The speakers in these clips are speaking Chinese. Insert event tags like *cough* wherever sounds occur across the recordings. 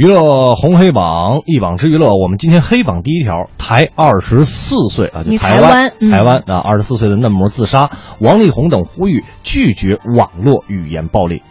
娱乐红黑榜一榜之娱乐，我们今天黑榜第一条，台二十四岁啊，就你台台湾嗯。台湾啊，二十四岁的嫩模自杀，王力宏等呼吁拒绝网络语言暴力，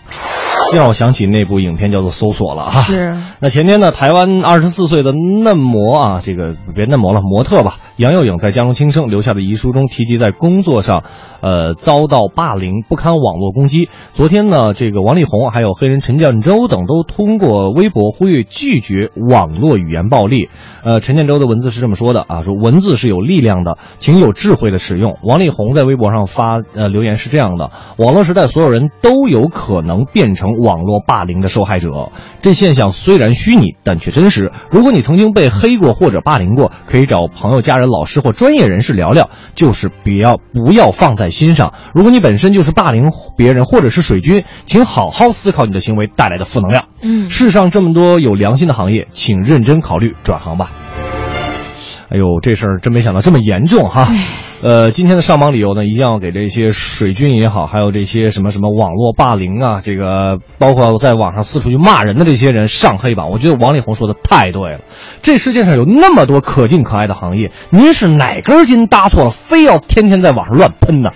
这让我想起那部影片叫做《搜索》了啊。是。那前天呢，台湾二十四岁的嫩模啊，这个别嫩模了，模特吧，杨佑颖在江青生留下的遗书中提及，在工作上，呃，遭到霸凌，不堪网络攻击。昨天呢，这个王力宏还有黑人陈建州等都通过微博呼吁拒绝网络语言暴力。呃，陈建州的文字是这么说的啊，说文字是有力量的，请有智慧的使用。王力宏在微博上发呃留言是这样的：网络时代，所有人都有可能变成网络霸凌的受害者。这现象虽然虚拟，但却真实。如果你曾经被黑过或者霸凌过，可以找朋友、家人、老师或专业人士聊聊，就是不要不要放在心上。如果你本身就是霸凌别人或者是水军，请好好思考你的行为带来的负能量。嗯世上这么多有良心的行业，请认真考虑转行吧。哎呦，这事儿真没想到这么严重哈！*laughs* 呃，今天的上榜理由呢，一定要给这些水军也好，还有这些什么什么网络霸凌啊，这个包括在网上四处去骂人的这些人上黑榜。我觉得王力宏说的太对了，这世界上有那么多可敬可爱的行业，您是哪根筋搭错了，非要天天在网上乱喷呢？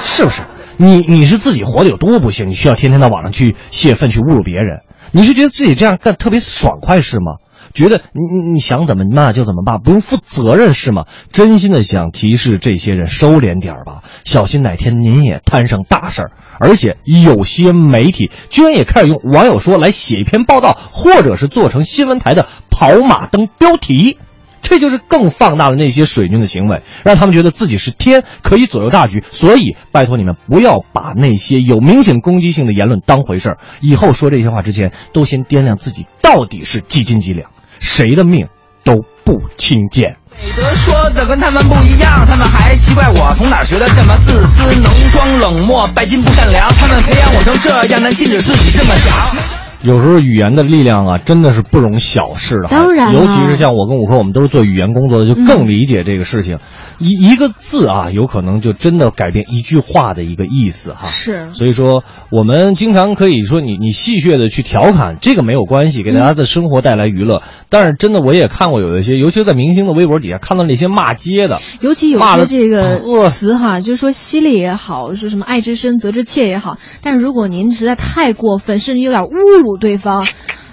是不是？你你是自己活得有多不幸，你需要天天到网上去泄愤去侮辱别人？你是觉得自己这样干特别爽快是吗？觉得你你你想怎么骂就怎么骂，不用负责任是吗？真心的想提示这些人收敛点儿吧，小心哪天您也摊上大事儿。而且有些媒体居然也开始用网友说来写一篇报道，或者是做成新闻台的跑马灯标题。这就是更放大了那些水军的行为，让他们觉得自己是天，可以左右大局。所以，拜托你们不要把那些有明显攻击性的言论当回事儿。以后说这些话之前，都先掂量自己到底是几斤几两，谁的命都不轻贱。美德说的跟他们不一样，他们还奇怪我从哪儿学的这么自私、能装冷漠、拜金不善良。他们培养我成这样，但禁止自己这么想。有时候语言的力量啊，真的是不容小视的。当然尤其是像我跟五科，我们都是做语言工作的，就更理解这个事情。一一个字啊，有可能就真的改变一句话的一个意思哈。是所以说，我们经常可以说你你戏谑的去调侃，这个没有关系，给大家的生活带来娱乐。但是真的，我也看过有一些，尤其是在明星的微博底下看到那些骂街的，尤其有些这个特词哈，就是说犀利也好，说什么爱之深责之切也好，但是如果您实在太过分，甚至有点侮辱对方，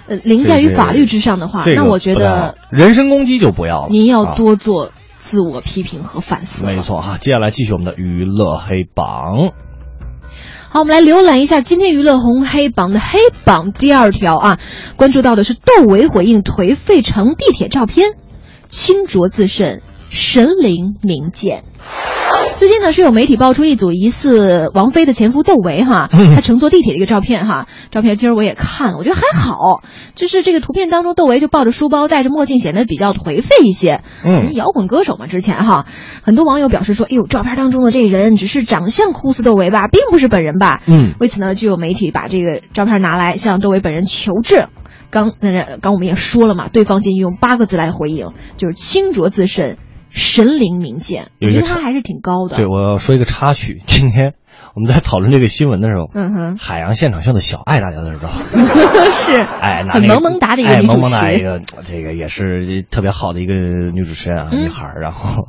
呃，凌驾于法律之上的话，这个那我觉得人身攻击就不要了。您要啊多做自我批评和反思。没。错哈，接下来继续我们的娱乐黑榜。好，我们来浏览一下今天娱乐红黑榜的黑榜第二条啊，关注到的是窦唯回应颓废乘地铁照片，清浊自甚，神灵明鉴。最近呢，是有媒体爆出一组疑似王菲的前夫窦唯哈，他乘坐地铁的一个照片哈，照片今儿我也看了，我觉得还好，就是这个图片当中窦唯就抱着书包，戴着墨镜，显得比较颓废一些。嗯摇滚歌手嘛，之前哈，很多网友表示说，哎呦，照片当中的这人只是长相酷似窦唯吧，并不是本人吧？嗯为此呢，就有媒体把这个照片拿来向窦唯本人求证。刚那刚我们也说了嘛，对方仅用八个字来回应，就是清浊自甚，神灵明鉴。我觉得他还是挺高的。对，我要说一个插曲。*laughs* 今天我们在讨论这个新闻的时候，嗯哼，海洋现场秀的小爱大家都知道，*laughs* 是，哎，萌萌哒的一个哎女主萌萌哒一。个，这个也是特别好的一个女主持人啊，嗯女孩。然后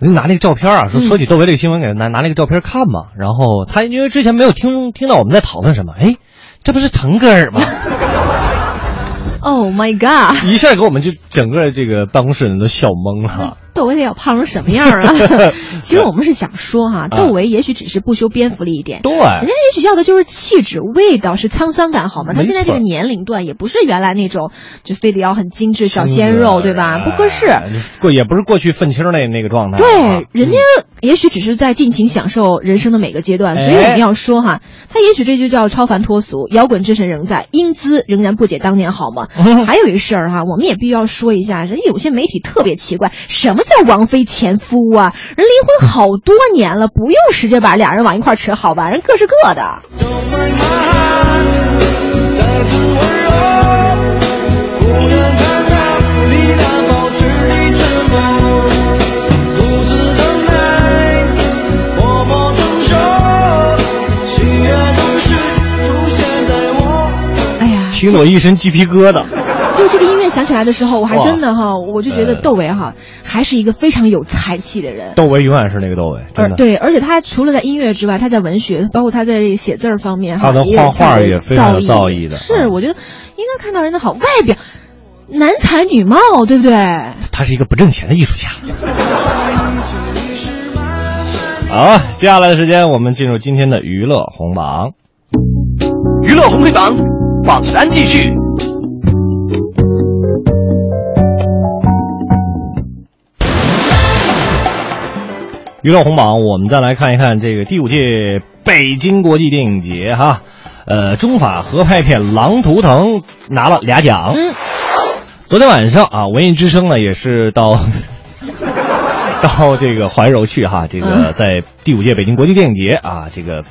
我就拿那个照片啊，说嗯说起窦唯这个新闻，给他拿拿那个照片看嘛。然后他因为之前没有听听到我们在讨论什么，哎，这不是腾格尔吗？*laughs* Oh my god！一下给我们就整个这个办公室人都笑懵了。窦唯得要胖成什么样啊？*laughs* 其实我们是想说哈，窦唯也许只是不修边幅了一点，对，人家也许要的就是气质、味道，是沧桑感，好吗？他现在这个年龄段也不是原来那种就非得要很精致小鲜肉，对吧？不合适。哎过也不是过去愤青那那个状态啊。对，人家也许只是在尽情享受人生的每个阶段，所以我哎们要说哈，他也许这就叫超凡脱俗，摇滚之神仍在，英姿仍然不解当年好吗？*laughs* 还有一事儿哈，我们也必须要说一下，人家有些媒体特别奇怪，什么叫叫王菲前夫啊？人离婚好多年了，不用使劲把俩人往一块扯，好吧？人各是各的。听得我一身鸡皮疙瘩。就这个音乐响起来的时候，我还真的哈，我就觉得窦唯哈还是一个非常有才气的人。窦唯永远是那个窦唯，真的。对，而且他除了在音乐之外，他在文学，包括他在写字儿方面，他的画画也非常有造诣的。是，我觉得应该看到人的好外表，男才女貌，对不对？他是一个不挣钱的艺术家。*laughs* 好，接下来的时间我们进入今天的娱乐红榜。娱乐红黑榜。榜单继续。娱乐红榜，我们再来看一看这个第五届北京国际电影节哈，呃，中法合拍片《狼图腾》拿了俩奖。嗯。昨天晚上啊，文艺之声呢也是到 *laughs* 到这个怀柔去哈，这个在第五届北京国际电影节啊，这个。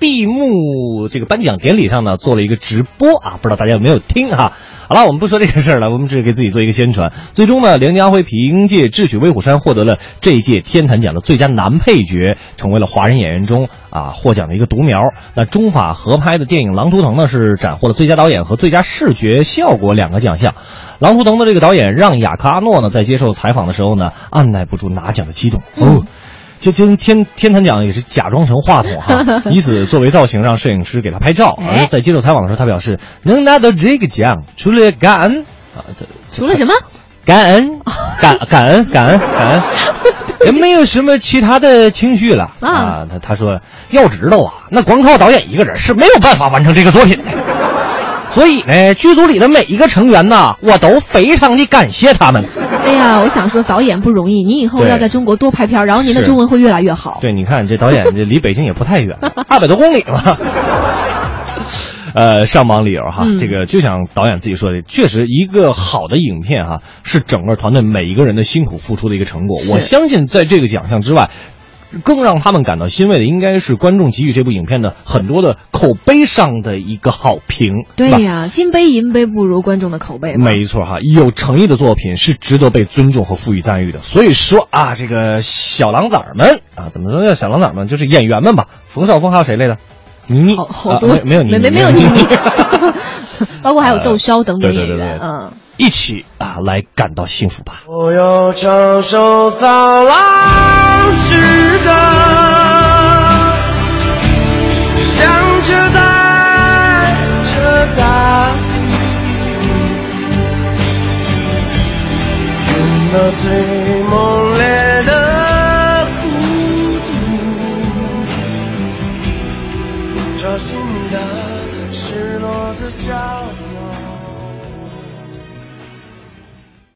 闭幕这个颁奖典礼上呢，做了一个直播啊，不知道大家有没有听哈？好了，我们不说这个事儿了，我们只是给自己做一个宣传。最终呢，梁家辉凭借《智取威虎山》获得了这一届天坛奖的最佳男配角，成为了华人演员中啊获奖的一个独苗。那中法合拍的电影《狼图腾》呢，是斩获了最佳导演和最佳视觉效果两个奖项。《狼图腾》的这个导演让雅克阿诺呢，在接受采访的时候呢，按耐不住拿奖的激动哦。就今天天坛奖也是假装成话筒哈，*laughs* 以此作为造型，让摄影师给他拍照。而在接受采访的时候，他表示能拿到这个奖，除了感恩啊，除了什么？感恩，感感恩感恩感恩，*laughs* 也没有什么其他的情绪了啊。他他说要知道啊，那光靠导演一个人是没有办法完成这个作品的。所以呢，剧组里的每一个成员呐，我都非常的感谢他们。哎呀，我想说，导演不容易，你以后要在中国多拍片，然后您的中文会越来越好。对，你看这导演 *laughs* 这离北京也不太远，二百多公里了。*laughs* 呃，上榜理由哈，这个就像导演自己说的，确实一个好的影片哈，是整个团队每一个人的辛苦付出的一个成果。我相信在这个奖项之外。更让他们感到欣慰的，应该是观众给予这部影片的很多的口碑上的一个好评。对呀，金杯银杯不如观众的口碑。没错哈，有诚意的作品是值得被尊重和赋予赞誉的。所以说啊，这个小狼崽们啊，怎么说叫小狼崽们？就是演员们吧。冯绍峰还有谁来着？倪妮，好多没有倪妮，没没有倪妮，*laughs* 包括还有窦骁等等演员，嗯。一起啊，来感到幸福吧。我要唱首骚浪诗歌，向着带着大地，用那最